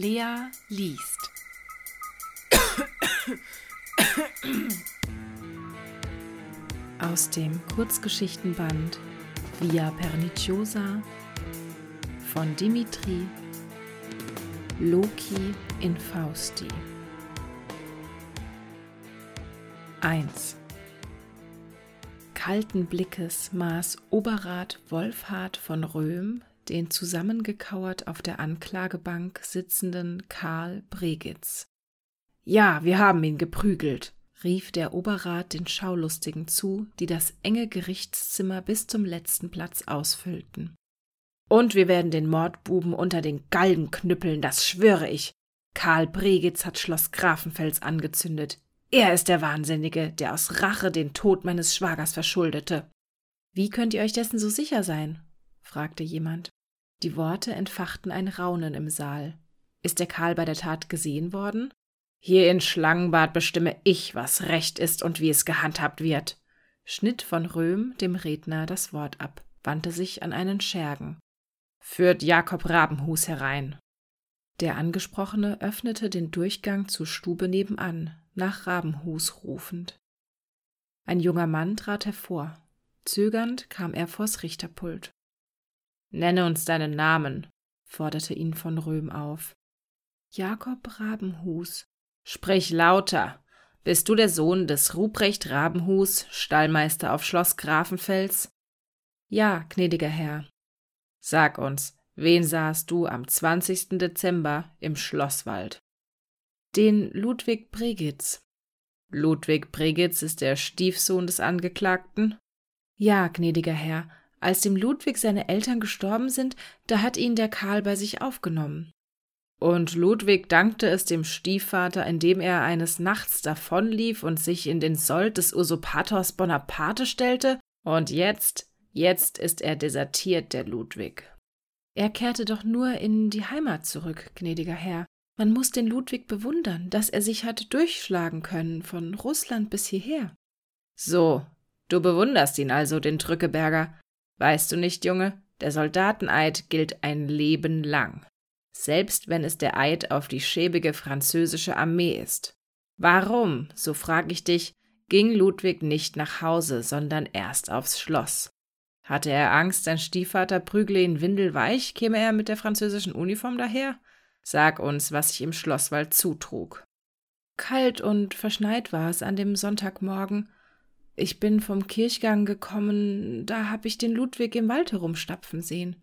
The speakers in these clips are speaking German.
Lea liest. Aus dem Kurzgeschichtenband Via Perniciosa von Dimitri Loki in Fausti. 1. Kalten Blickes maß Oberrat Wolfhard von Röhm den zusammengekauert auf der Anklagebank sitzenden Karl Bregitz. Ja, wir haben ihn geprügelt, rief der Oberrat den Schaulustigen zu, die das enge Gerichtszimmer bis zum letzten Platz ausfüllten. Und wir werden den Mordbuben unter den Galgen knüppeln, das schwöre ich. Karl Bregitz hat Schloss Grafenfels angezündet. Er ist der Wahnsinnige, der aus Rache den Tod meines Schwagers verschuldete. Wie könnt ihr euch dessen so sicher sein? fragte jemand. Die Worte entfachten ein Raunen im Saal. Ist der Karl bei der Tat gesehen worden? Hier in Schlangenbad bestimme ich, was recht ist und wie es gehandhabt wird. Schnitt von Röhm dem Redner das Wort ab, wandte sich an einen Schergen. Führt Jakob Rabenhus herein. Der Angesprochene öffnete den Durchgang zur Stube nebenan, nach Rabenhus rufend. Ein junger Mann trat hervor. Zögernd kam er vors Richterpult. Nenne uns deinen Namen, forderte ihn von Röhm auf. Jakob Rabenhus. Sprich lauter. Bist du der Sohn des Ruprecht Rabenhus, Stallmeister auf Schloss Grafenfels? Ja, gnädiger Herr. Sag uns, wen sahst du am 20. Dezember im Schlosswald? Den Ludwig Bregitz. Ludwig Bregitz ist der Stiefsohn des Angeklagten? Ja, gnädiger Herr, als dem Ludwig seine Eltern gestorben sind, da hat ihn der Karl bei sich aufgenommen. Und Ludwig dankte es dem Stiefvater, indem er eines Nachts davonlief und sich in den Sold des Usurpators Bonaparte stellte, und jetzt, jetzt ist er desertiert, der Ludwig. Er kehrte doch nur in die Heimat zurück, gnädiger Herr. Man muss den Ludwig bewundern, dass er sich hat durchschlagen können von Russland bis hierher. So, du bewunderst ihn also, den Drückeberger. Weißt du nicht, Junge, der Soldateneid gilt ein Leben lang, selbst wenn es der Eid auf die schäbige französische Armee ist. Warum, so frag ich dich, ging Ludwig nicht nach Hause, sondern erst aufs Schloss? Hatte er Angst, sein Stiefvater prügle ihn windelweich, käme er mit der französischen Uniform daher? Sag uns, was sich im Schlosswald zutrug. Kalt und verschneit war es an dem Sonntagmorgen, ich bin vom Kirchgang gekommen, da hab ich den Ludwig im Wald herumstapfen sehen.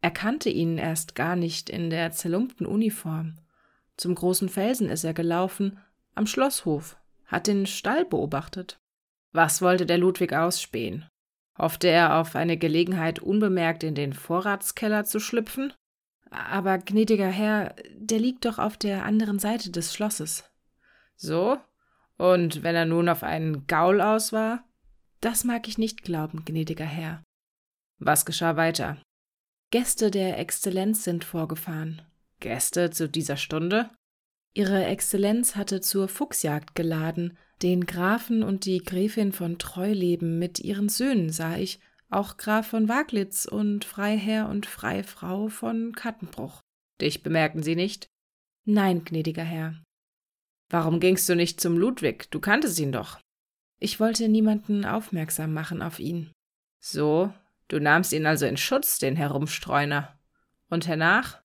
Er kannte ihn erst gar nicht in der zerlumpten Uniform. Zum großen Felsen ist er gelaufen, am Schlosshof, hat den Stall beobachtet. Was wollte der Ludwig ausspähen? Hoffte er auf eine Gelegenheit, unbemerkt in den Vorratskeller zu schlüpfen? Aber, gnädiger Herr, der liegt doch auf der anderen Seite des Schlosses. So? Und wenn er nun auf einen Gaul aus war? Das mag ich nicht glauben, gnädiger Herr. Was geschah weiter? Gäste der Exzellenz sind vorgefahren. Gäste zu dieser Stunde? Ihre Exzellenz hatte zur Fuchsjagd geladen. Den Grafen und die Gräfin von Treuleben mit ihren Söhnen sah ich, auch Graf von Waglitz und Freiherr und Freifrau von Kattenbruch. Dich bemerken sie nicht? Nein, gnädiger Herr. Warum gingst du nicht zum Ludwig? Du kanntest ihn doch. Ich wollte niemanden aufmerksam machen auf ihn. So, du nahmst ihn also in Schutz, den Herumstreuner. Und hernach?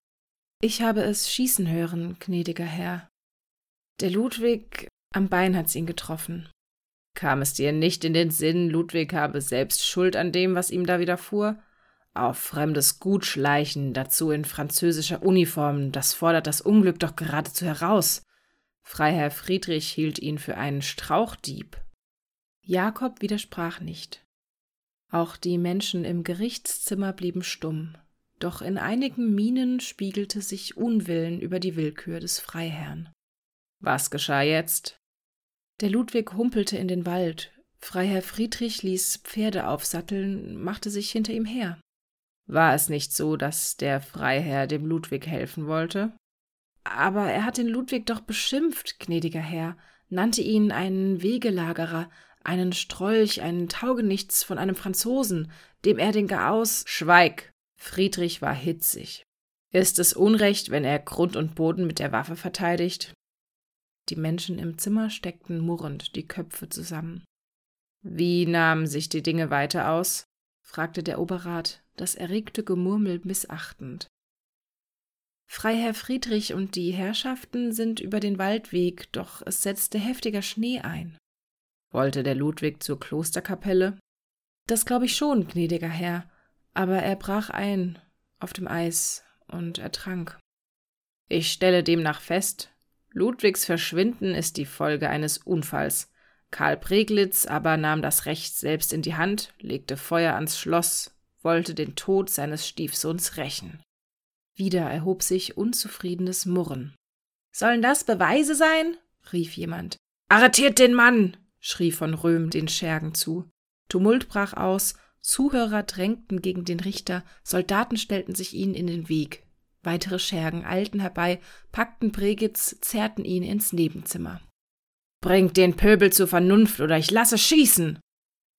Ich habe es schießen hören, gnädiger Herr. Der Ludwig am Bein hat's ihn getroffen. Kam es dir nicht in den Sinn, Ludwig habe selbst Schuld an dem, was ihm da widerfuhr? Auf fremdes Gut schleichen, dazu in französischer Uniform, das fordert das Unglück doch geradezu heraus. Freiherr Friedrich hielt ihn für einen Strauchdieb. Jakob widersprach nicht. Auch die Menschen im Gerichtszimmer blieben stumm, doch in einigen Mienen spiegelte sich Unwillen über die Willkür des Freiherrn. Was geschah jetzt? Der Ludwig humpelte in den Wald. Freiherr Friedrich ließ Pferde aufsatteln, machte sich hinter ihm her. War es nicht so, dass der Freiherr dem Ludwig helfen wollte? Aber er hat den Ludwig doch beschimpft, gnädiger Herr, nannte ihn einen Wegelagerer, einen Strolch, einen Taugenichts von einem Franzosen, dem er den Garaus. Schweig! Friedrich war hitzig. Ist es Unrecht, wenn er Grund und Boden mit der Waffe verteidigt? Die Menschen im Zimmer steckten murrend die Köpfe zusammen. Wie nahmen sich die Dinge weiter aus? fragte der Oberrat, das erregte Gemurmel missachtend. Freiherr Friedrich und die Herrschaften sind über den Waldweg, doch es setzte heftiger Schnee ein. Wollte der Ludwig zur Klosterkapelle? Das glaube ich schon, gnädiger Herr, aber er brach ein auf dem Eis und ertrank. Ich stelle demnach fest, Ludwigs Verschwinden ist die Folge eines Unfalls. Karl Preglitz aber nahm das Recht selbst in die Hand, legte Feuer ans Schloss, wollte den Tod seines Stiefsohns rächen. Wieder erhob sich unzufriedenes Murren. Sollen das Beweise sein? rief jemand. Arretiert den Mann! schrie von Röhm den Schergen zu. Tumult brach aus, Zuhörer drängten gegen den Richter, Soldaten stellten sich ihnen in den Weg. Weitere Schergen eilten herbei, packten Bregitz, zerrten ihn ins Nebenzimmer. Bringt den Pöbel zur Vernunft, oder ich lasse schießen!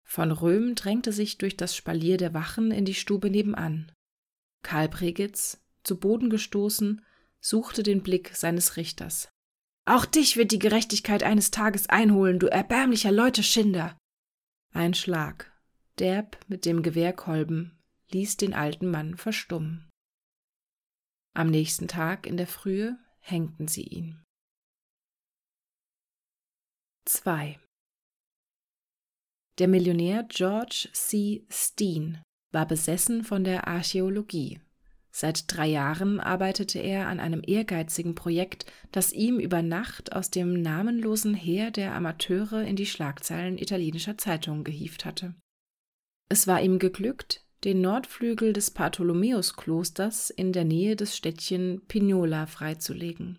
Von Röhm drängte sich durch das Spalier der Wachen in die Stube nebenan. Karl Bregitz, zu Boden gestoßen, suchte den Blick seines Richters. Auch dich wird die Gerechtigkeit eines Tages einholen, du erbärmlicher Leuteschinder! Ein Schlag, derb mit dem Gewehrkolben, ließ den alten Mann verstummen. Am nächsten Tag in der Frühe hängten sie ihn. 2. Der Millionär George C. Steen war besessen von der Archäologie. Seit drei Jahren arbeitete er an einem ehrgeizigen Projekt, das ihm über Nacht aus dem namenlosen Heer der Amateure in die Schlagzeilen italienischer Zeitungen gehievt hatte. Es war ihm geglückt, den Nordflügel des Bartholomäusklosters in der Nähe des Städtchen Pignola freizulegen.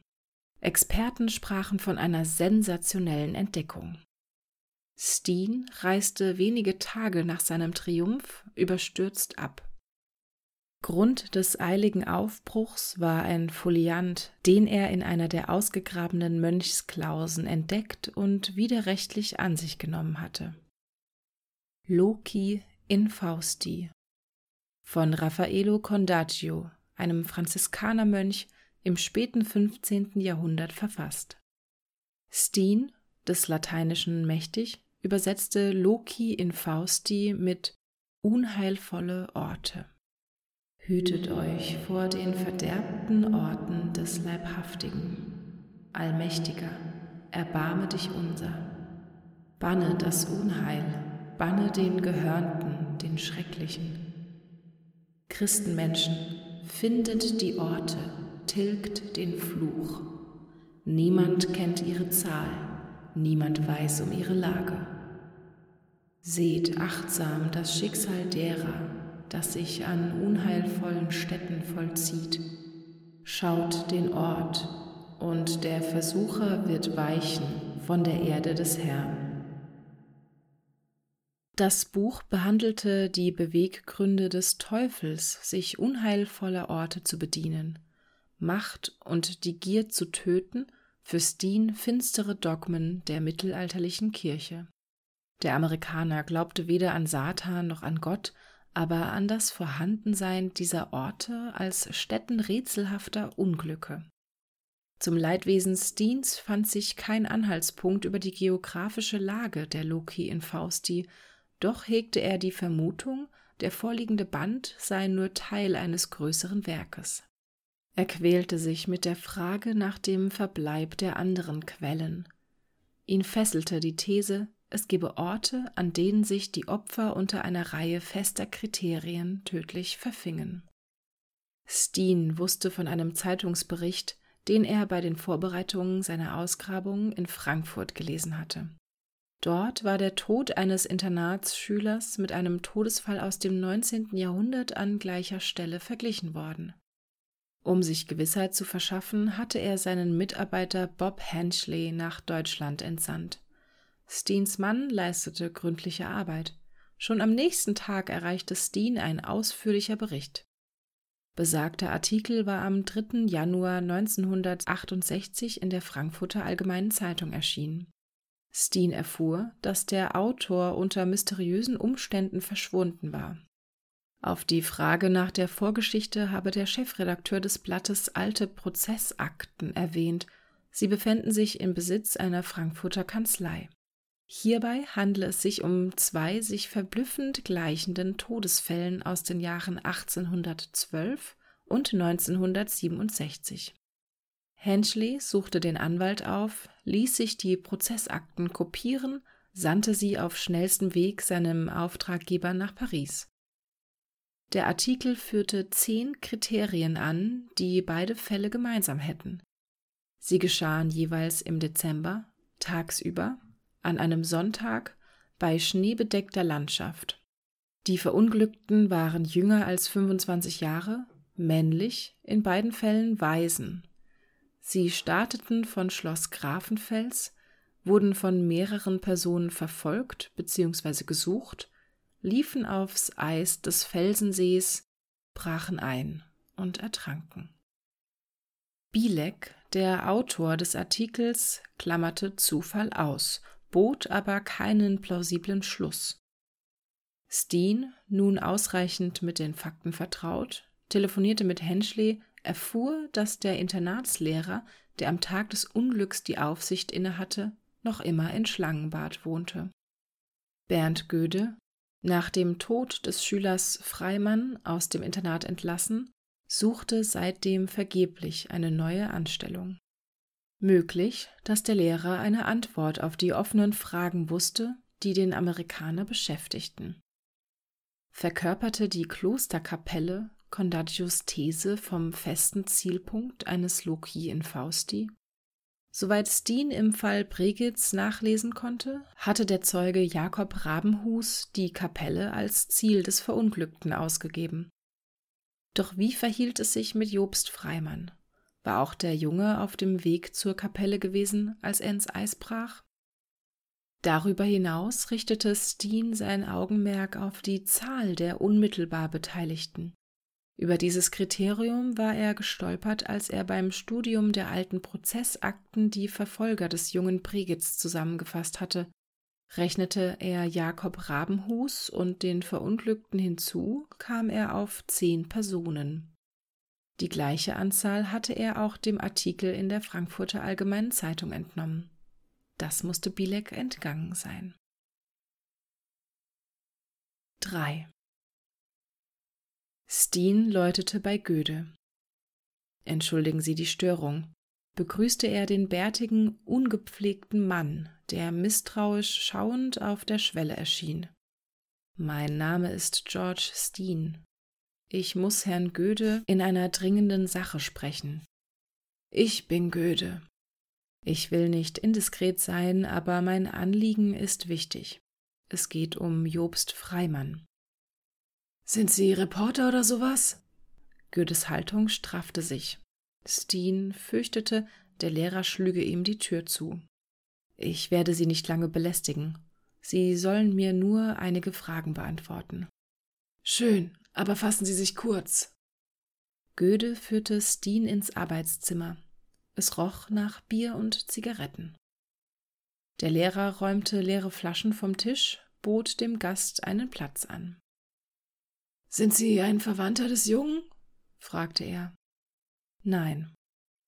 Experten sprachen von einer sensationellen Entdeckung. Steen reiste wenige Tage nach seinem Triumph überstürzt ab. Grund des eiligen Aufbruchs war ein Foliant, den er in einer der ausgegrabenen Mönchsklausen entdeckt und widerrechtlich an sich genommen hatte. Loki in Fausti von Raffaello Condagio, einem Franziskanermönch, im späten 15. Jahrhundert verfasst. Steen, des Lateinischen mächtig, übersetzte Loki in Fausti mit unheilvolle Orte. Hütet euch vor den verderbten Orten des Leibhaftigen. Allmächtiger, erbarme dich unser. Banne das Unheil, banne den Gehörnten, den Schrecklichen. Christenmenschen, findet die Orte, tilgt den Fluch. Niemand kennt ihre Zahl, niemand weiß um ihre Lage. Seht achtsam das Schicksal derer, das sich an unheilvollen Städten vollzieht. Schaut den Ort, und der Versucher wird weichen von der Erde des Herrn. Das Buch behandelte die Beweggründe des Teufels, sich unheilvoller Orte zu bedienen, Macht und die Gier zu töten, für Steen finstere Dogmen der mittelalterlichen Kirche. Der Amerikaner glaubte weder an Satan noch an Gott, aber an das Vorhandensein dieser Orte als Stätten rätselhafter Unglücke. Zum Leidwesen Steens fand sich kein Anhaltspunkt über die geografische Lage der Loki in Fausti, doch hegte er die Vermutung, der vorliegende Band sei nur Teil eines größeren Werkes. Er quälte sich mit der Frage nach dem Verbleib der anderen Quellen. Ihn fesselte die These, es gebe Orte, an denen sich die Opfer unter einer Reihe fester Kriterien tödlich verfingen. Steen wusste von einem Zeitungsbericht, den er bei den Vorbereitungen seiner Ausgrabungen in Frankfurt gelesen hatte. Dort war der Tod eines Internatsschülers mit einem Todesfall aus dem 19. Jahrhundert an gleicher Stelle verglichen worden. Um sich Gewissheit zu verschaffen, hatte er seinen Mitarbeiter Bob Henchley nach Deutschland entsandt. Steens Mann leistete gründliche Arbeit. Schon am nächsten Tag erreichte Steen ein ausführlicher Bericht. Besagter Artikel war am 3. Januar 1968 in der Frankfurter Allgemeinen Zeitung erschienen. Steen erfuhr, dass der Autor unter mysteriösen Umständen verschwunden war. Auf die Frage nach der Vorgeschichte habe der Chefredakteur des Blattes alte Prozessakten erwähnt. Sie befänden sich im Besitz einer Frankfurter Kanzlei. Hierbei handle es sich um zwei sich verblüffend gleichenden Todesfällen aus den Jahren 1812 und 1967. Henschley suchte den Anwalt auf, ließ sich die Prozessakten kopieren, sandte sie auf schnellstem Weg seinem Auftraggeber nach Paris. Der Artikel führte zehn Kriterien an, die beide Fälle gemeinsam hätten. Sie geschahen jeweils im Dezember, tagsüber, an einem Sonntag, bei schneebedeckter Landschaft. Die Verunglückten waren jünger als 25 Jahre, männlich, in beiden Fällen Waisen. Sie starteten von Schloss Grafenfels, wurden von mehreren Personen verfolgt bzw. gesucht liefen aufs Eis des Felsensees, brachen ein und ertranken. Bielek, der Autor des Artikels, klammerte Zufall aus, bot aber keinen plausiblen Schluss. Steen, nun ausreichend mit den Fakten vertraut, telefonierte mit Henschley, erfuhr, dass der Internatslehrer, der am Tag des Unglücks die Aufsicht innehatte, noch immer in Schlangenbad wohnte. Bernd Göde, nach dem Tod des Schülers Freimann aus dem Internat entlassen, suchte seitdem vergeblich eine neue Anstellung. Möglich, dass der Lehrer eine Antwort auf die offenen Fragen wusste, die den Amerikaner beschäftigten. Verkörperte die Klosterkapelle Condaggios These vom festen Zielpunkt eines Loki in Fausti? Soweit Steen im Fall Bregitz nachlesen konnte, hatte der Zeuge Jakob Rabenhus die Kapelle als Ziel des Verunglückten ausgegeben. Doch wie verhielt es sich mit Jobst Freimann? War auch der Junge auf dem Weg zur Kapelle gewesen, als er ins Eis brach? Darüber hinaus richtete Steen sein Augenmerk auf die Zahl der unmittelbar Beteiligten. Über dieses Kriterium war er gestolpert, als er beim Studium der alten Prozessakten die Verfolger des jungen Pregitz zusammengefasst hatte. Rechnete er Jakob Rabenhus und den Verunglückten hinzu, kam er auf zehn Personen. Die gleiche Anzahl hatte er auch dem Artikel in der Frankfurter Allgemeinen Zeitung entnommen. Das musste Bilek entgangen sein. 3. Steen läutete bei Göde. Entschuldigen Sie die Störung, begrüßte er den bärtigen, ungepflegten Mann, der misstrauisch schauend auf der Schwelle erschien. Mein Name ist George Steen. Ich muss Herrn Göde in einer dringenden Sache sprechen. Ich bin Göde. Ich will nicht indiskret sein, aber mein Anliegen ist wichtig. Es geht um Jobst Freimann. Sind Sie Reporter oder sowas? Goethes Haltung straffte sich. Steen fürchtete, der Lehrer schlüge ihm die Tür zu. Ich werde Sie nicht lange belästigen. Sie sollen mir nur einige Fragen beantworten. Schön, aber fassen Sie sich kurz. Göde führte Steen ins Arbeitszimmer. Es roch nach Bier und Zigaretten. Der Lehrer räumte leere Flaschen vom Tisch, bot dem Gast einen Platz an. Sind Sie ein Verwandter des Jungen? fragte er. Nein.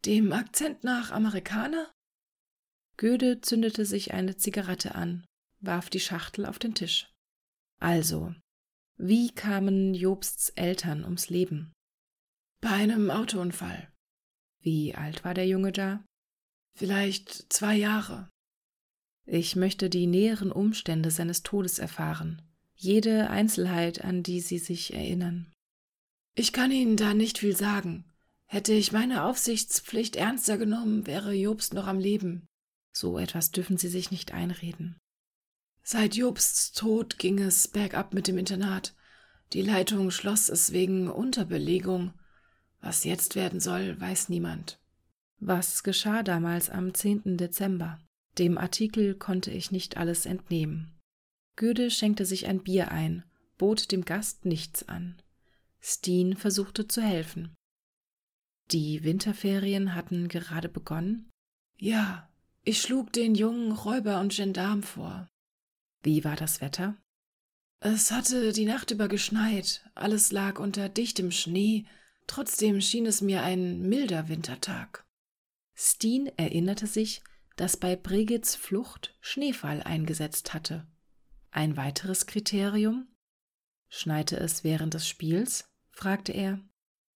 Dem Akzent nach Amerikaner? Göde zündete sich eine Zigarette an, warf die Schachtel auf den Tisch. Also, wie kamen Jobsts Eltern ums Leben? Bei einem Autounfall. Wie alt war der Junge da? Vielleicht zwei Jahre. Ich möchte die näheren Umstände seines Todes erfahren jede Einzelheit, an die Sie sich erinnern. Ich kann Ihnen da nicht viel sagen. Hätte ich meine Aufsichtspflicht ernster genommen, wäre Jobst noch am Leben. So etwas dürfen Sie sich nicht einreden. Seit Jobsts Tod ging es bergab mit dem Internat. Die Leitung schloss es wegen Unterbelegung. Was jetzt werden soll, weiß niemand. Was geschah damals am 10. Dezember? Dem Artikel konnte ich nicht alles entnehmen. Göde schenkte sich ein Bier ein, bot dem Gast nichts an. Steen versuchte zu helfen. Die Winterferien hatten gerade begonnen? Ja, ich schlug den jungen Räuber und Gendarm vor. Wie war das Wetter? Es hatte die Nacht über geschneit, alles lag unter dichtem Schnee, trotzdem schien es mir ein milder Wintertag. Steen erinnerte sich, dass bei Brigits Flucht Schneefall eingesetzt hatte. Ein weiteres Kriterium? Schneite es während des Spiels? fragte er.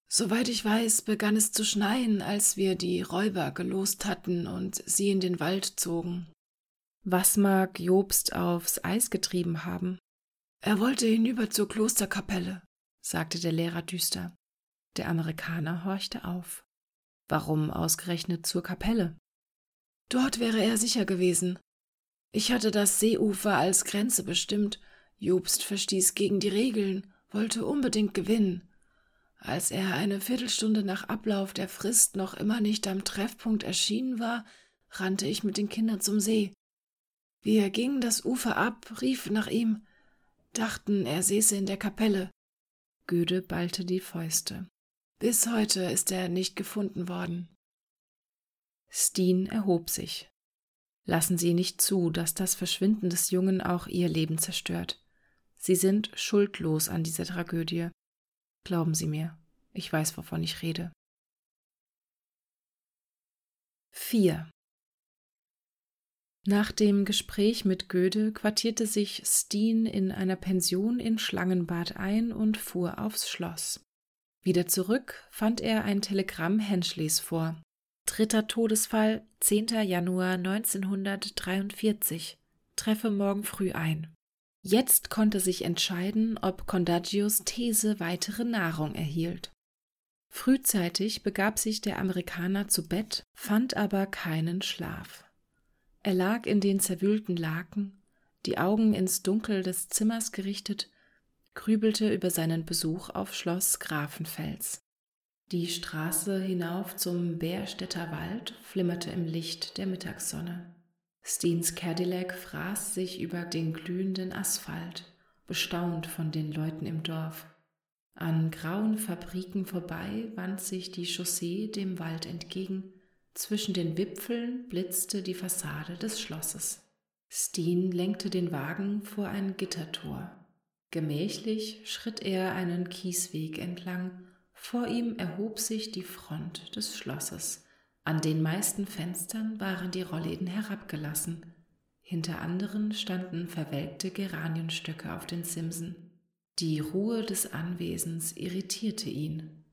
Soweit ich weiß, begann es zu schneien, als wir die Räuber gelost hatten und sie in den Wald zogen. Was mag Jobst aufs Eis getrieben haben? Er wollte hinüber zur Klosterkapelle, sagte der Lehrer düster. Der Amerikaner horchte auf. Warum ausgerechnet zur Kapelle? Dort wäre er sicher gewesen. Ich hatte das Seeufer als Grenze bestimmt. Jobst verstieß gegen die Regeln, wollte unbedingt gewinnen. Als er eine Viertelstunde nach Ablauf der Frist noch immer nicht am Treffpunkt erschienen war, rannte ich mit den Kindern zum See. Wir gingen das Ufer ab, riefen nach ihm, dachten, er säße in der Kapelle. Göde ballte die Fäuste. Bis heute ist er nicht gefunden worden. Steen erhob sich. Lassen Sie nicht zu, dass das Verschwinden des Jungen auch Ihr Leben zerstört. Sie sind schuldlos an dieser Tragödie. Glauben Sie mir, ich weiß, wovon ich rede. 4. Nach dem Gespräch mit Göde quartierte sich Steen in einer Pension in Schlangenbad ein und fuhr aufs Schloss. Wieder zurück fand er ein Telegramm Henschleys vor. Dritter Todesfall, 10. Januar 1943. Treffe morgen früh ein. Jetzt konnte sich entscheiden, ob Condagios These weitere Nahrung erhielt. Frühzeitig begab sich der Amerikaner zu Bett, fand aber keinen Schlaf. Er lag in den zerwühlten Laken, die Augen ins Dunkel des Zimmers gerichtet, grübelte über seinen Besuch auf Schloss Grafenfels. Die Straße hinauf zum Bärstädter Wald flimmerte im Licht der Mittagssonne. Steens Cadillac fraß sich über den glühenden Asphalt, bestaunt von den Leuten im Dorf. An grauen Fabriken vorbei wand sich die Chaussee dem Wald entgegen, zwischen den Wipfeln blitzte die Fassade des Schlosses. Steen lenkte den Wagen vor ein Gittertor. Gemächlich schritt er einen Kiesweg entlang, vor ihm erhob sich die Front des Schlosses. An den meisten Fenstern waren die Rollläden herabgelassen, hinter anderen standen verwelkte Geranienstöcke auf den Simsen. Die Ruhe des Anwesens irritierte ihn.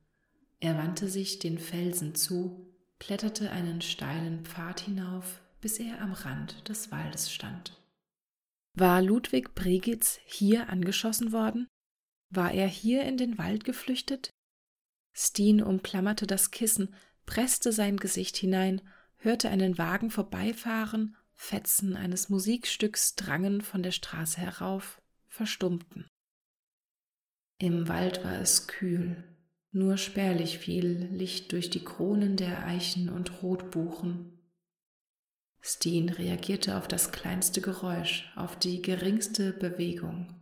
Er wandte sich den Felsen zu, kletterte einen steilen Pfad hinauf, bis er am Rand des Waldes stand. War Ludwig Bregitz hier angeschossen worden? War er hier in den Wald geflüchtet? Steen umklammerte das Kissen, presste sein Gesicht hinein, hörte einen Wagen vorbeifahren, Fetzen eines Musikstücks drangen von der Straße herauf, verstummten. Im Wald war es kühl, nur spärlich fiel Licht durch die Kronen der Eichen und Rotbuchen. Steen reagierte auf das kleinste Geräusch, auf die geringste Bewegung.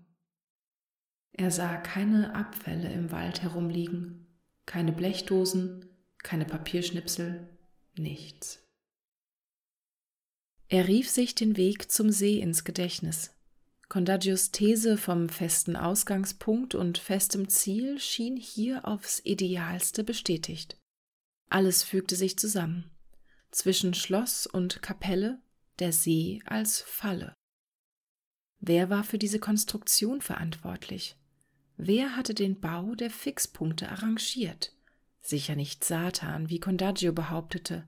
Er sah keine Abfälle im Wald herumliegen, keine Blechdosen, keine Papierschnipsel, nichts. Er rief sich den Weg zum See ins Gedächtnis. Condagios These vom festen Ausgangspunkt und festem Ziel schien hier aufs Idealste bestätigt. Alles fügte sich zusammen. Zwischen Schloss und Kapelle der See als Falle. Wer war für diese Konstruktion verantwortlich? Wer hatte den Bau der Fixpunkte arrangiert? Sicher nicht Satan, wie Condagio behauptete.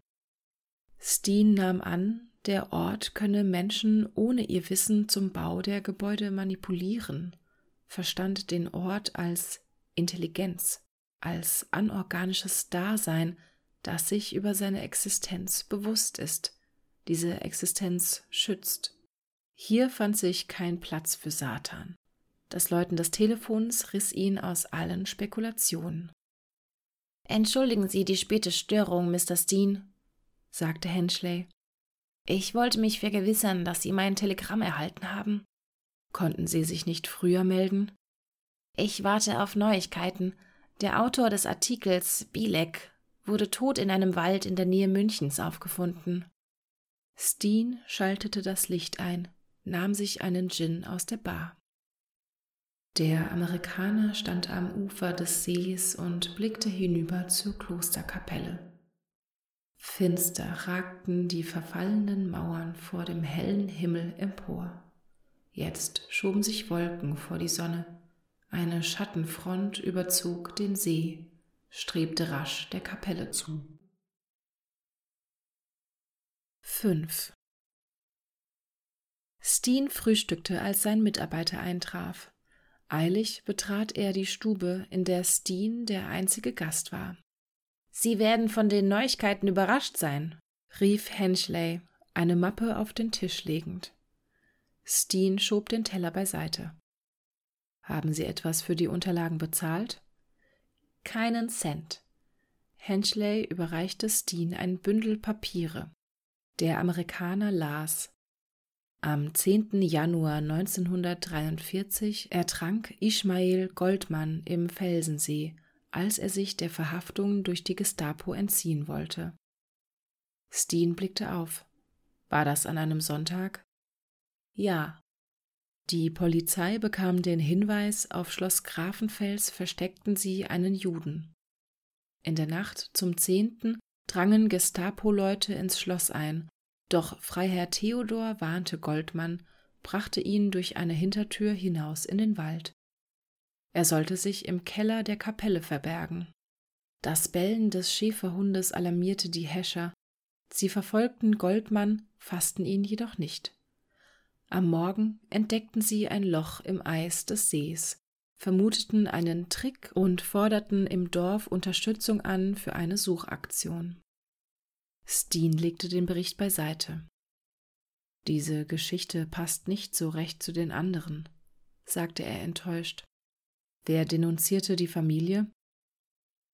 Steen nahm an, der Ort könne Menschen ohne ihr Wissen zum Bau der Gebäude manipulieren, verstand den Ort als Intelligenz, als anorganisches Dasein, das sich über seine Existenz bewusst ist, diese Existenz schützt. Hier fand sich kein Platz für Satan. Das Läuten des Telefons riss ihn aus allen Spekulationen. Entschuldigen Sie die späte Störung, Mr. Steen, sagte Henschley. Ich wollte mich vergewissern, dass Sie mein Telegramm erhalten haben. Konnten Sie sich nicht früher melden? Ich warte auf Neuigkeiten. Der Autor des Artikels, Bilek, wurde tot in einem Wald in der Nähe Münchens aufgefunden. Steen schaltete das Licht ein, nahm sich einen Gin aus der Bar. Der Amerikaner stand am Ufer des Sees und blickte hinüber zur Klosterkapelle. Finster ragten die verfallenen Mauern vor dem hellen Himmel empor. Jetzt schoben sich Wolken vor die Sonne, eine Schattenfront überzog den See, strebte rasch der Kapelle zu. 5. Steen frühstückte, als sein Mitarbeiter eintraf. Eilig betrat er die Stube, in der Steen der einzige Gast war. Sie werden von den Neuigkeiten überrascht sein, rief Henchley, eine Mappe auf den Tisch legend. Steen schob den Teller beiseite. Haben Sie etwas für die Unterlagen bezahlt? Keinen Cent. Henchley überreichte Steen ein Bündel Papiere. Der Amerikaner las am 10. Januar 1943 ertrank Ismail Goldmann im Felsensee, als er sich der Verhaftung durch die Gestapo entziehen wollte. Steen blickte auf. War das an einem Sonntag? Ja. Die Polizei bekam den Hinweis, auf Schloss Grafenfels versteckten sie einen Juden. In der Nacht zum 10. drangen Gestapo-Leute ins Schloss ein doch Freiherr Theodor warnte Goldmann, brachte ihn durch eine Hintertür hinaus in den Wald. Er sollte sich im Keller der Kapelle verbergen. Das Bellen des Schäferhundes alarmierte die Häscher. Sie verfolgten Goldmann, fassten ihn jedoch nicht. Am Morgen entdeckten sie ein Loch im Eis des Sees, vermuteten einen Trick und forderten im Dorf Unterstützung an für eine Suchaktion. Steen legte den Bericht beiseite. Diese Geschichte passt nicht so recht zu den anderen, sagte er enttäuscht. Wer denunzierte die Familie?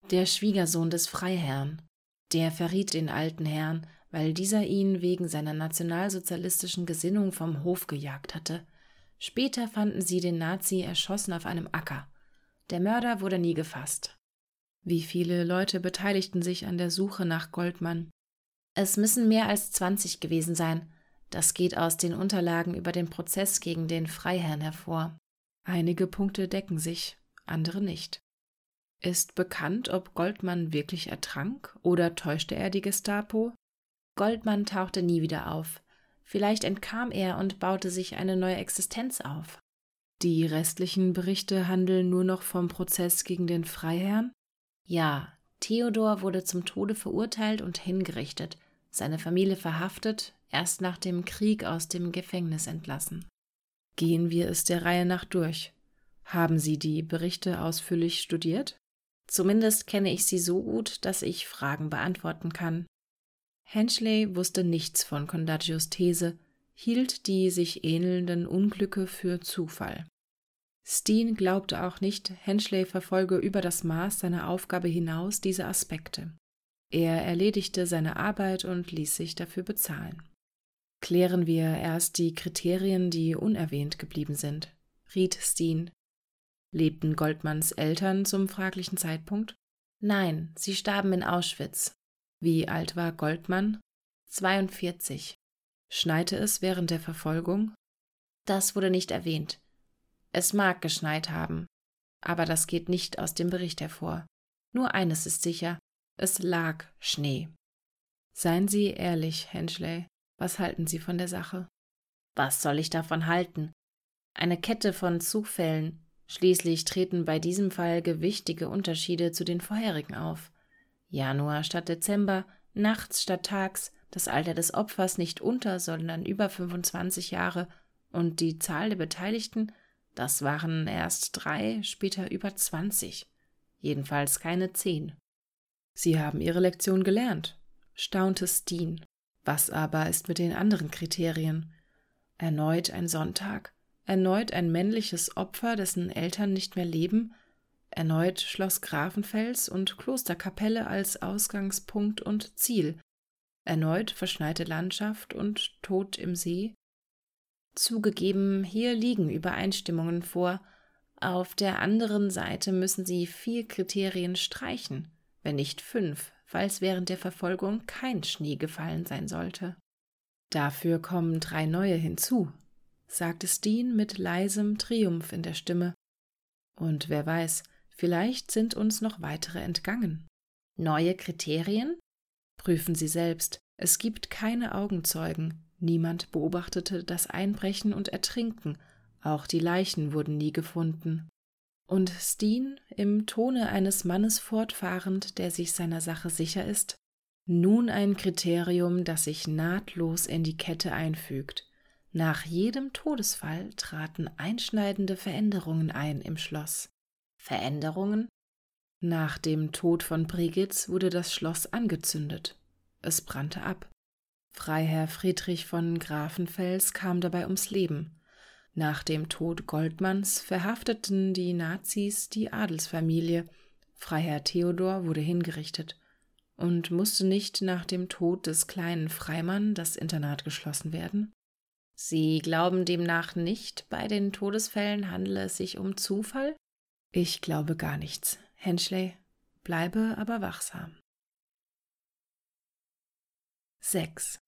Der Schwiegersohn des Freiherrn. Der verriet den alten Herrn, weil dieser ihn wegen seiner nationalsozialistischen Gesinnung vom Hof gejagt hatte. Später fanden sie den Nazi erschossen auf einem Acker. Der Mörder wurde nie gefasst. Wie viele Leute beteiligten sich an der Suche nach Goldmann? Es müssen mehr als 20 gewesen sein. Das geht aus den Unterlagen über den Prozess gegen den Freiherrn hervor. Einige Punkte decken sich, andere nicht. Ist bekannt, ob Goldmann wirklich ertrank oder täuschte er die Gestapo? Goldmann tauchte nie wieder auf. Vielleicht entkam er und baute sich eine neue Existenz auf. Die restlichen Berichte handeln nur noch vom Prozess gegen den Freiherrn? Ja, Theodor wurde zum Tode verurteilt und hingerichtet, seine Familie verhaftet, erst nach dem Krieg aus dem Gefängnis entlassen. Gehen wir es der Reihe nach durch. Haben Sie die Berichte ausführlich studiert? Zumindest kenne ich sie so gut, dass ich Fragen beantworten kann. Henchley wusste nichts von Condagios These, hielt die sich ähnelnden Unglücke für Zufall. Steen glaubte auch nicht, Henchley verfolge über das Maß seiner Aufgabe hinaus diese Aspekte. Er erledigte seine Arbeit und ließ sich dafür bezahlen. Klären wir erst die Kriterien, die unerwähnt geblieben sind, riet Steen. Lebten Goldmanns Eltern zum fraglichen Zeitpunkt? Nein, sie starben in Auschwitz. Wie alt war Goldmann? 42. Schneite es während der Verfolgung? Das wurde nicht erwähnt. Es mag geschneit haben, aber das geht nicht aus dem Bericht hervor. Nur eines ist sicher, es lag Schnee. Seien Sie ehrlich, Henschley, was halten Sie von der Sache? Was soll ich davon halten? Eine Kette von Zufällen. Schließlich treten bei diesem Fall gewichtige Unterschiede zu den vorherigen auf. Januar statt Dezember, nachts statt tags, das Alter des Opfers nicht unter, sondern über 25 Jahre und die Zahl der Beteiligten das waren erst drei, später über zwanzig. Jedenfalls keine zehn. Sie haben Ihre Lektion gelernt, staunte Steen. Was aber ist mit den anderen Kriterien? Erneut ein Sonntag, erneut ein männliches Opfer, dessen Eltern nicht mehr leben, erneut Schloss Grafenfels und Klosterkapelle als Ausgangspunkt und Ziel, erneut verschneite Landschaft und Tod im See, Zugegeben, hier liegen Übereinstimmungen vor. Auf der anderen Seite müssen Sie vier Kriterien streichen, wenn nicht fünf, falls während der Verfolgung kein Schnee gefallen sein sollte. Dafür kommen drei neue hinzu, sagte Steen mit leisem Triumph in der Stimme. Und wer weiß, vielleicht sind uns noch weitere entgangen. Neue Kriterien? Prüfen Sie selbst. Es gibt keine Augenzeugen. Niemand beobachtete das Einbrechen und Ertrinken. Auch die Leichen wurden nie gefunden. Und Steen, im Tone eines Mannes fortfahrend, der sich seiner Sache sicher ist, nun ein Kriterium, das sich nahtlos in die Kette einfügt. Nach jedem Todesfall traten einschneidende Veränderungen ein im Schloss. Veränderungen? Nach dem Tod von Brigitz wurde das Schloss angezündet. Es brannte ab. Freiherr Friedrich von Grafenfels kam dabei ums Leben. Nach dem Tod Goldmanns verhafteten die Nazis die Adelsfamilie. Freiherr Theodor wurde hingerichtet. Und musste nicht nach dem Tod des kleinen Freimann das Internat geschlossen werden? Sie glauben demnach nicht, bei den Todesfällen handele es sich um Zufall? Ich glaube gar nichts. Henschley, bleibe aber wachsam. 6.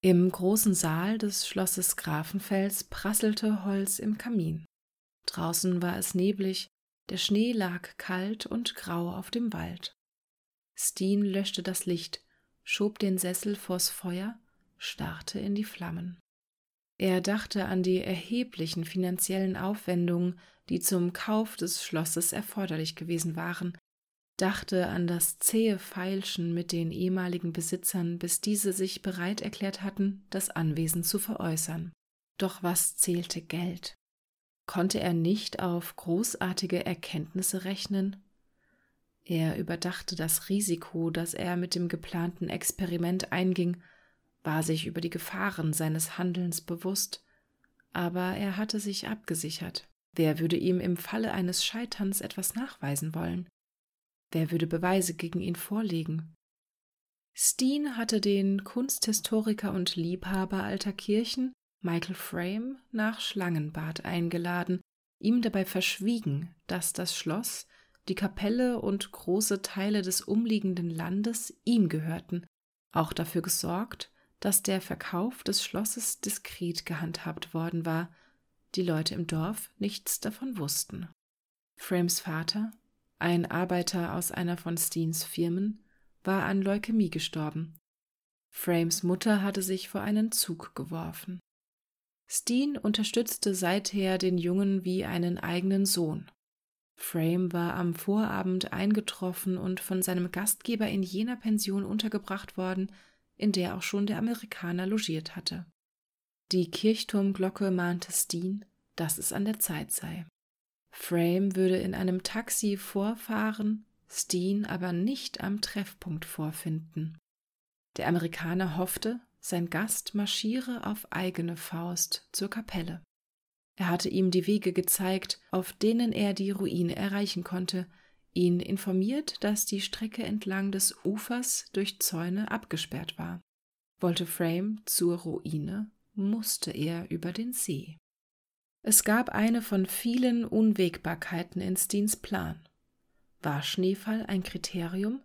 Im großen Saal des Schlosses Grafenfels prasselte Holz im Kamin. Draußen war es neblig, der Schnee lag kalt und grau auf dem Wald. Steen löschte das Licht, schob den Sessel vors Feuer, starrte in die Flammen. Er dachte an die erheblichen finanziellen Aufwendungen, die zum Kauf des Schlosses erforderlich gewesen waren, dachte an das zähe Feilschen mit den ehemaligen Besitzern, bis diese sich bereit erklärt hatten, das Anwesen zu veräußern. Doch was zählte Geld? Konnte er nicht auf großartige Erkenntnisse rechnen? Er überdachte das Risiko, das er mit dem geplanten Experiment einging, war sich über die Gefahren seines Handelns bewusst, aber er hatte sich abgesichert. Wer würde ihm im Falle eines Scheiterns etwas nachweisen wollen? Wer würde Beweise gegen ihn vorlegen? Steen hatte den Kunsthistoriker und Liebhaber alter Kirchen, Michael Frame, nach Schlangenbad eingeladen, ihm dabei verschwiegen, dass das Schloss, die Kapelle und große Teile des umliegenden Landes ihm gehörten, auch dafür gesorgt, dass der Verkauf des Schlosses diskret gehandhabt worden war, die Leute im Dorf nichts davon wussten. Frames Vater, ein Arbeiter aus einer von Steens Firmen, war an Leukämie gestorben. Frames Mutter hatte sich vor einen Zug geworfen. Steen unterstützte seither den Jungen wie einen eigenen Sohn. Frame war am Vorabend eingetroffen und von seinem Gastgeber in jener Pension untergebracht worden, in der auch schon der Amerikaner logiert hatte. Die Kirchturmglocke mahnte Steen, dass es an der Zeit sei. Frame würde in einem Taxi vorfahren, Steen aber nicht am Treffpunkt vorfinden. Der Amerikaner hoffte, sein Gast marschiere auf eigene Faust zur Kapelle. Er hatte ihm die Wege gezeigt, auf denen er die Ruine erreichen konnte, ihn informiert, dass die Strecke entlang des Ufers durch Zäune abgesperrt war. Wollte Frame zur Ruine, musste er über den See. Es gab eine von vielen Unwägbarkeiten in Steens Plan. War Schneefall ein Kriterium?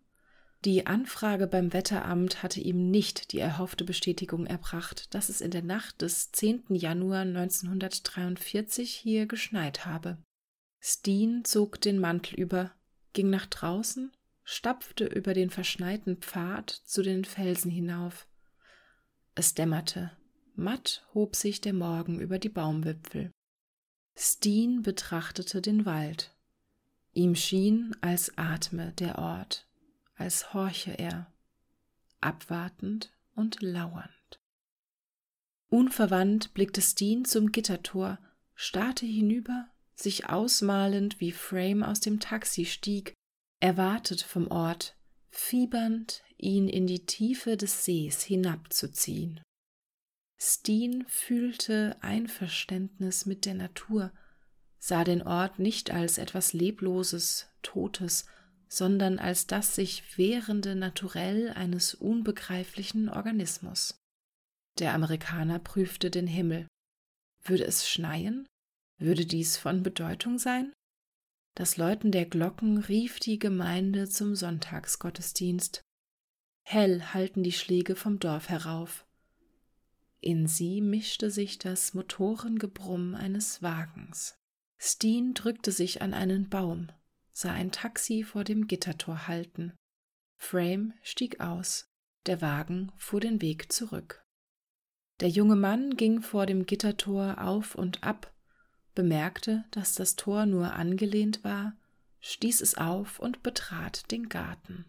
Die Anfrage beim Wetteramt hatte ihm nicht die erhoffte Bestätigung erbracht, dass es in der Nacht des 10. Januar 1943 hier geschneit habe. Steen zog den Mantel über, ging nach draußen, stapfte über den verschneiten Pfad zu den Felsen hinauf. Es dämmerte, matt hob sich der Morgen über die Baumwipfel. Steen betrachtete den Wald. Ihm schien, als atme der Ort, als horche er, abwartend und lauernd. Unverwandt blickte Steen zum Gittertor, starrte hinüber sich ausmalend, wie Frame aus dem Taxi stieg, erwartet vom Ort, fiebernd ihn in die Tiefe des Sees hinabzuziehen. Steen fühlte Einverständnis mit der Natur, sah den Ort nicht als etwas Lebloses, Totes, sondern als das sich wehrende Naturell eines unbegreiflichen Organismus. Der Amerikaner prüfte den Himmel. Würde es schneien? Würde dies von Bedeutung sein? Das Läuten der Glocken rief die Gemeinde zum Sonntagsgottesdienst. Hell hallten die Schläge vom Dorf herauf. In sie mischte sich das Motorengebrumm eines Wagens. Steen drückte sich an einen Baum, sah ein Taxi vor dem Gittertor halten. Frame stieg aus. Der Wagen fuhr den Weg zurück. Der junge Mann ging vor dem Gittertor auf und ab, bemerkte, dass das Tor nur angelehnt war, stieß es auf und betrat den Garten.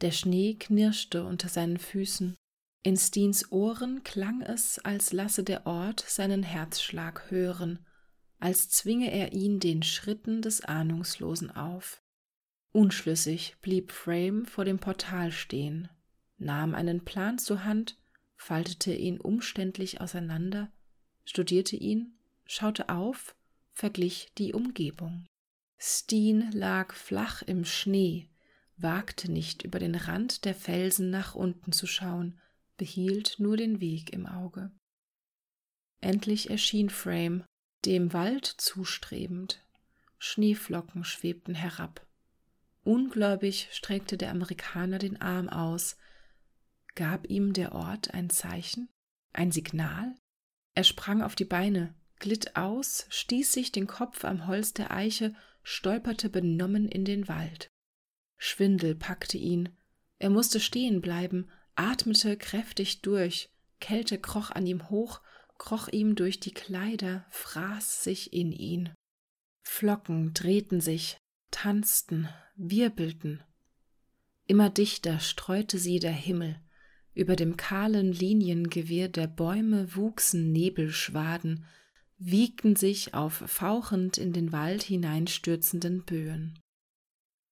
Der Schnee knirschte unter seinen Füßen. In Steens Ohren klang es, als lasse der Ort seinen Herzschlag hören, als zwinge er ihn den Schritten des Ahnungslosen auf. Unschlüssig blieb Frame vor dem Portal stehen, nahm einen Plan zur Hand, faltete ihn umständlich auseinander, studierte ihn, schaute auf, verglich die Umgebung. Steen lag flach im Schnee, wagte nicht über den Rand der Felsen nach unten zu schauen, behielt nur den Weg im Auge. Endlich erschien Frame, dem Wald zustrebend. Schneeflocken schwebten herab. Ungläubig streckte der Amerikaner den Arm aus. Gab ihm der Ort ein Zeichen, ein Signal? Er sprang auf die Beine, glitt aus, stieß sich den Kopf am Holz der Eiche, stolperte benommen in den Wald. Schwindel packte ihn. Er musste stehen bleiben, atmete kräftig durch, Kälte kroch an ihm hoch, kroch ihm durch die Kleider, fraß sich in ihn. Flocken drehten sich, tanzten, wirbelten. Immer dichter streute sie der Himmel, über dem kahlen Liniengewirr der Bäume wuchsen Nebelschwaden, wiegten sich auf fauchend in den Wald hineinstürzenden Böen.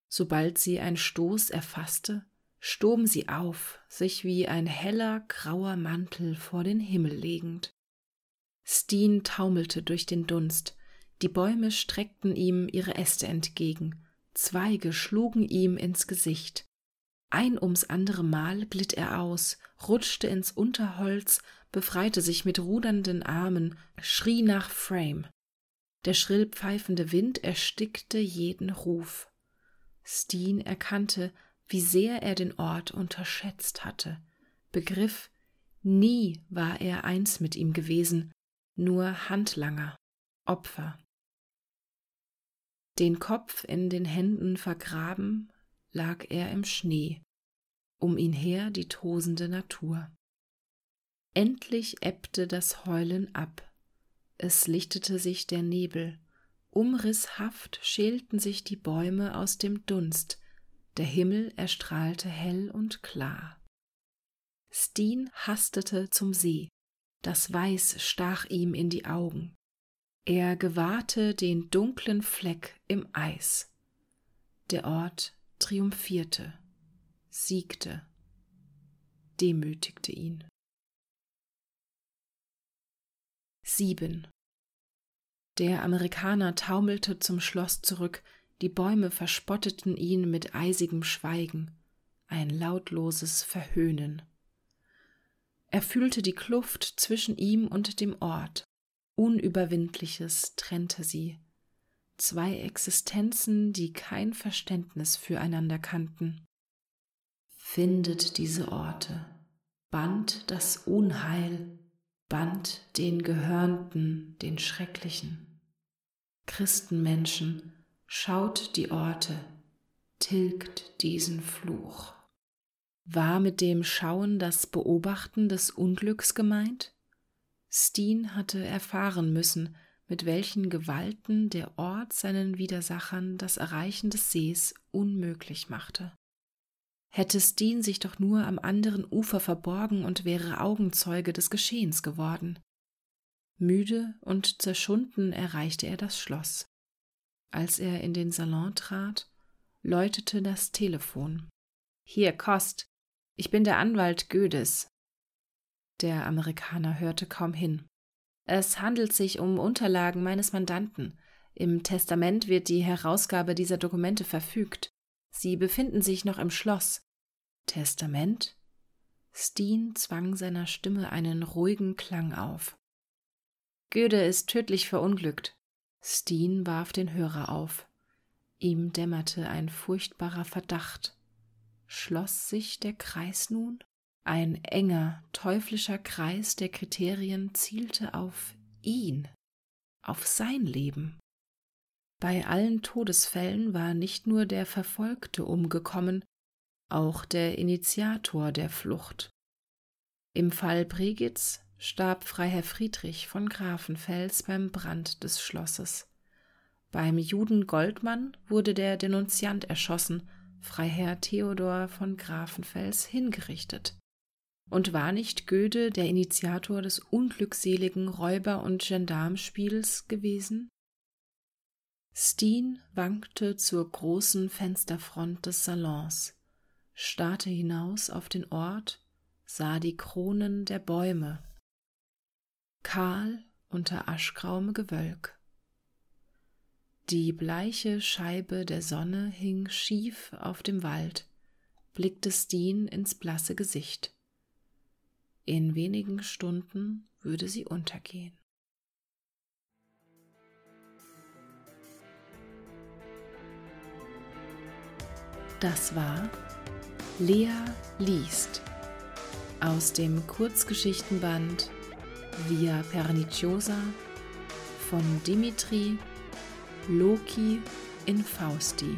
Sobald sie ein Stoß erfasste, stoben sie auf, sich wie ein heller grauer Mantel vor den Himmel legend. Steen taumelte durch den Dunst, die Bäume streckten ihm ihre Äste entgegen, Zweige schlugen ihm ins Gesicht. Ein ums andere Mal glitt er aus, rutschte ins Unterholz, befreite sich mit rudernden Armen, schrie nach Frame. Der schrill pfeifende Wind erstickte jeden Ruf. Steen erkannte, wie sehr er den Ort unterschätzt hatte, begriff, nie war er eins mit ihm gewesen, nur Handlanger, Opfer. Den Kopf in den Händen vergraben, lag er im Schnee, um ihn her die tosende Natur. Endlich ebbte das Heulen ab, es lichtete sich der Nebel, Umrisshaft schälten sich die Bäume aus dem Dunst, der Himmel erstrahlte hell und klar. Steen hastete zum See, das Weiß stach ihm in die Augen. Er gewahrte den dunklen Fleck im Eis. Der Ort triumphierte, siegte, demütigte ihn. Sieben. Der Amerikaner taumelte zum Schloss zurück, die Bäume verspotteten ihn mit eisigem Schweigen, ein lautloses Verhöhnen. Er fühlte die Kluft zwischen ihm und dem Ort, Unüberwindliches trennte sie, zwei Existenzen, die kein Verständnis füreinander kannten. Findet diese Orte, band das Unheil, band den Gehörnten, den Schrecklichen. Christenmenschen, schaut die Orte, tilgt diesen Fluch. War mit dem Schauen das Beobachten des Unglücks gemeint? Steen hatte erfahren müssen, mit welchen Gewalten der Ort seinen Widersachern das Erreichen des Sees unmöglich machte. Hätte Steen sich doch nur am anderen Ufer verborgen und wäre Augenzeuge des Geschehens geworden. Müde und zerschunden erreichte er das Schloss. Als er in den Salon trat, läutete das Telefon. Hier, Kost. Ich bin der Anwalt Gödes. Der Amerikaner hörte kaum hin. Es handelt sich um Unterlagen meines Mandanten. Im Testament wird die Herausgabe dieser Dokumente verfügt. Sie befinden sich noch im Schloss. Testament? Steen zwang seiner Stimme einen ruhigen Klang auf. Göde ist tödlich verunglückt. Steen warf den Hörer auf. Ihm dämmerte ein furchtbarer Verdacht. Schloss sich der Kreis nun? Ein enger, teuflischer Kreis der Kriterien zielte auf ihn, auf sein Leben. Bei allen Todesfällen war nicht nur der Verfolgte umgekommen, auch der Initiator der Flucht. Im Fall Brigitz starb Freiherr Friedrich von Grafenfels beim Brand des Schlosses. Beim Juden Goldmann wurde der Denunziant erschossen, Freiherr Theodor von Grafenfels hingerichtet. Und war nicht Goethe der Initiator des unglückseligen Räuber- und Gendarmspiels gewesen? Steen wankte zur großen Fensterfront des Salons, starrte hinaus auf den Ort, sah die Kronen der Bäume, kahl unter aschgrauem Gewölk. Die bleiche Scheibe der Sonne hing schief auf dem Wald, blickte Steen ins blasse Gesicht. In wenigen Stunden würde sie untergehen. Das war Lea liest aus dem Kurzgeschichtenband Via Perniciosa von Dimitri Loki in Fausti.